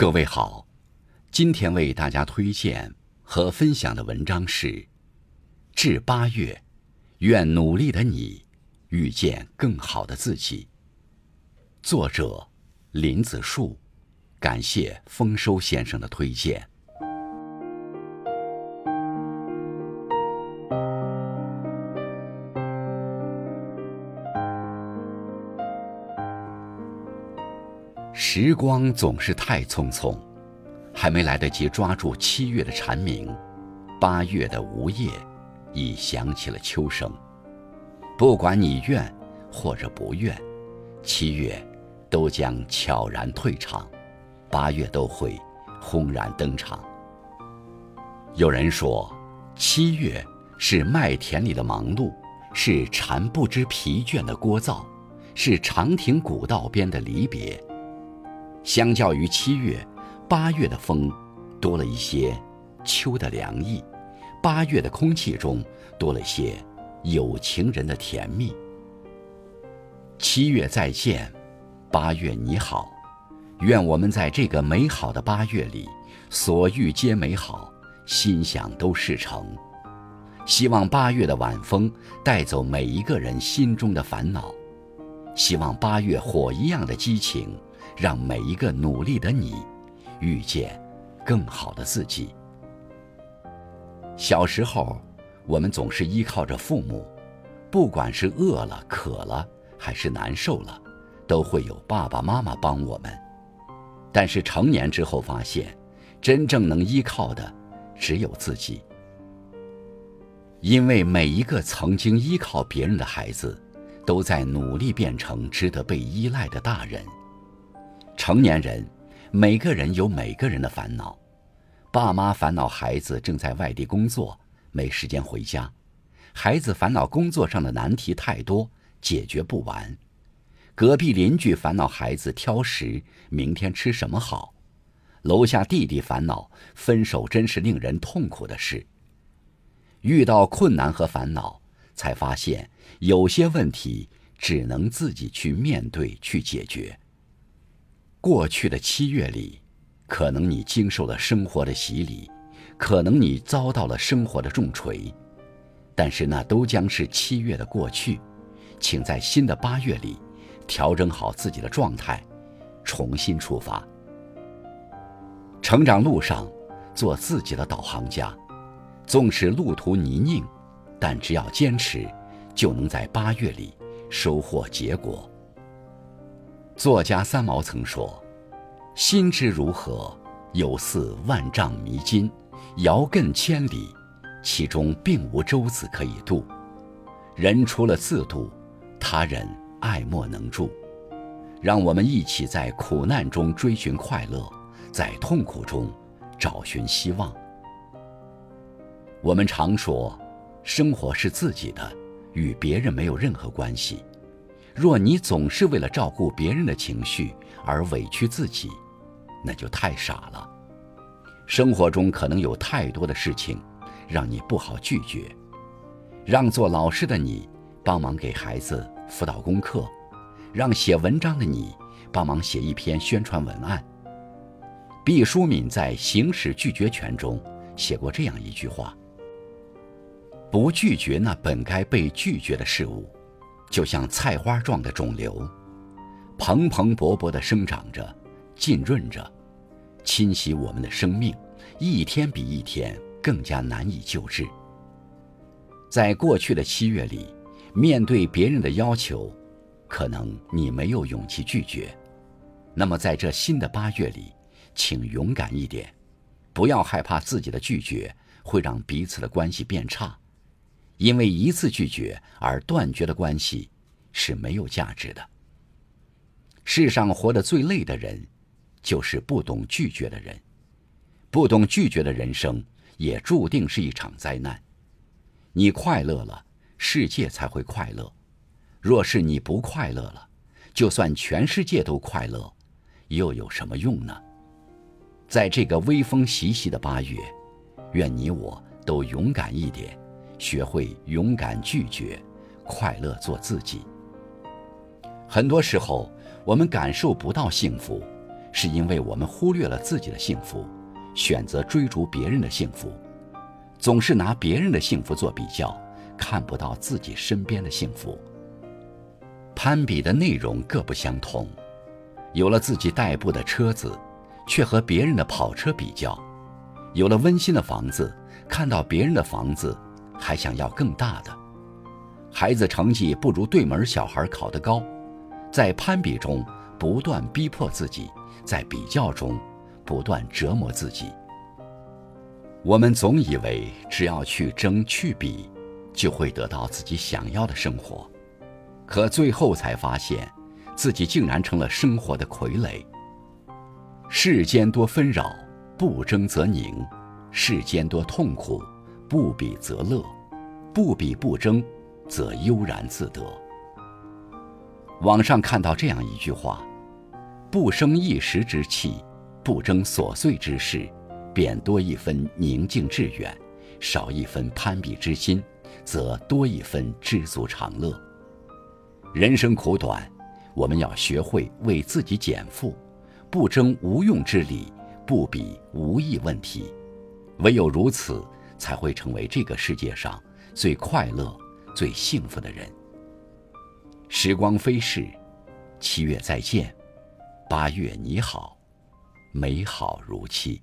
各位好，今天为大家推荐和分享的文章是《至八月》，愿努力的你遇见更好的自己。作者林子树，感谢丰收先生的推荐。时光总是太匆匆，还没来得及抓住七月的蝉鸣，八月的梧叶已响起了秋声。不管你愿或者不愿，七月都将悄然退场，八月都会轰然登场。有人说，七月是麦田里的忙碌，是蝉不知疲倦的聒噪，是长亭古道边的离别。相较于七月，八月的风多了一些秋的凉意，八月的空气中多了些有情人的甜蜜。七月再见，八月你好，愿我们在这个美好的八月里，所遇皆美好，心想都事成。希望八月的晚风带走每一个人心中的烦恼，希望八月火一样的激情。让每一个努力的你，遇见更好的自己。小时候，我们总是依靠着父母，不管是饿了、渴了，还是难受了，都会有爸爸妈妈帮我们。但是成年之后发现，真正能依靠的只有自己。因为每一个曾经依靠别人的孩子，都在努力变成值得被依赖的大人。成年人，每个人有每个人的烦恼。爸妈烦恼孩子正在外地工作，没时间回家；孩子烦恼工作上的难题太多，解决不完；隔壁邻居烦恼孩子挑食，明天吃什么好；楼下弟弟烦恼分手，真是令人痛苦的事。遇到困难和烦恼，才发现有些问题只能自己去面对、去解决。过去的七月里，可能你经受了生活的洗礼，可能你遭到了生活的重锤，但是那都将是七月的过去。请在新的八月里，调整好自己的状态，重新出发。成长路上，做自己的导航家。纵使路途泥泞，但只要坚持，就能在八月里收获结果。作家三毛曾说：“心之如何，有似万丈迷津，遥亘千里，其中并无舟子可以渡。人除了自渡，他人爱莫能助。让我们一起在苦难中追寻快乐，在痛苦中找寻希望。我们常说，生活是自己的，与别人没有任何关系。”若你总是为了照顾别人的情绪而委屈自己，那就太傻了。生活中可能有太多的事情让你不好拒绝，让做老师的你帮忙给孩子辅导功课，让写文章的你帮忙写一篇宣传文案。毕淑敏在《行使拒绝权》中写过这样一句话：“不拒绝那本该被拒绝的事物。”就像菜花状的肿瘤，蓬蓬勃勃地生长着，浸润着，侵袭我们的生命，一天比一天更加难以救治。在过去的七月里，面对别人的要求，可能你没有勇气拒绝。那么在这新的八月里，请勇敢一点，不要害怕自己的拒绝会让彼此的关系变差。因为一次拒绝而断绝的关系是没有价值的。世上活得最累的人，就是不懂拒绝的人。不懂拒绝的人生，也注定是一场灾难。你快乐了，世界才会快乐；若是你不快乐了，就算全世界都快乐，又有什么用呢？在这个微风习习的八月，愿你我都勇敢一点。学会勇敢拒绝，快乐做自己。很多时候，我们感受不到幸福，是因为我们忽略了自己的幸福，选择追逐别人的幸福，总是拿别人的幸福做比较，看不到自己身边的幸福。攀比的内容各不相同，有了自己代步的车子，却和别人的跑车比较；有了温馨的房子，看到别人的房子，还想要更大的。孩子成绩不如对门小孩考得高，在攀比中不断逼迫自己，在比较中不断折磨自己。我们总以为只要去争去比，就会得到自己想要的生活，可最后才发现，自己竟然成了生活的傀儡。世间多纷扰，不争则宁；世间多痛苦，不比则乐。不比不争。则悠然自得。网上看到这样一句话：“不生一时之气，不争琐碎之事，便多一分宁静致远；少一分攀比之心，则多一分知足常乐。”人生苦短，我们要学会为自己减负，不争无用之理，不比无益问题。唯有如此，才会成为这个世界上最快乐。最幸福的人。时光飞逝，七月再见，八月你好，美好如期。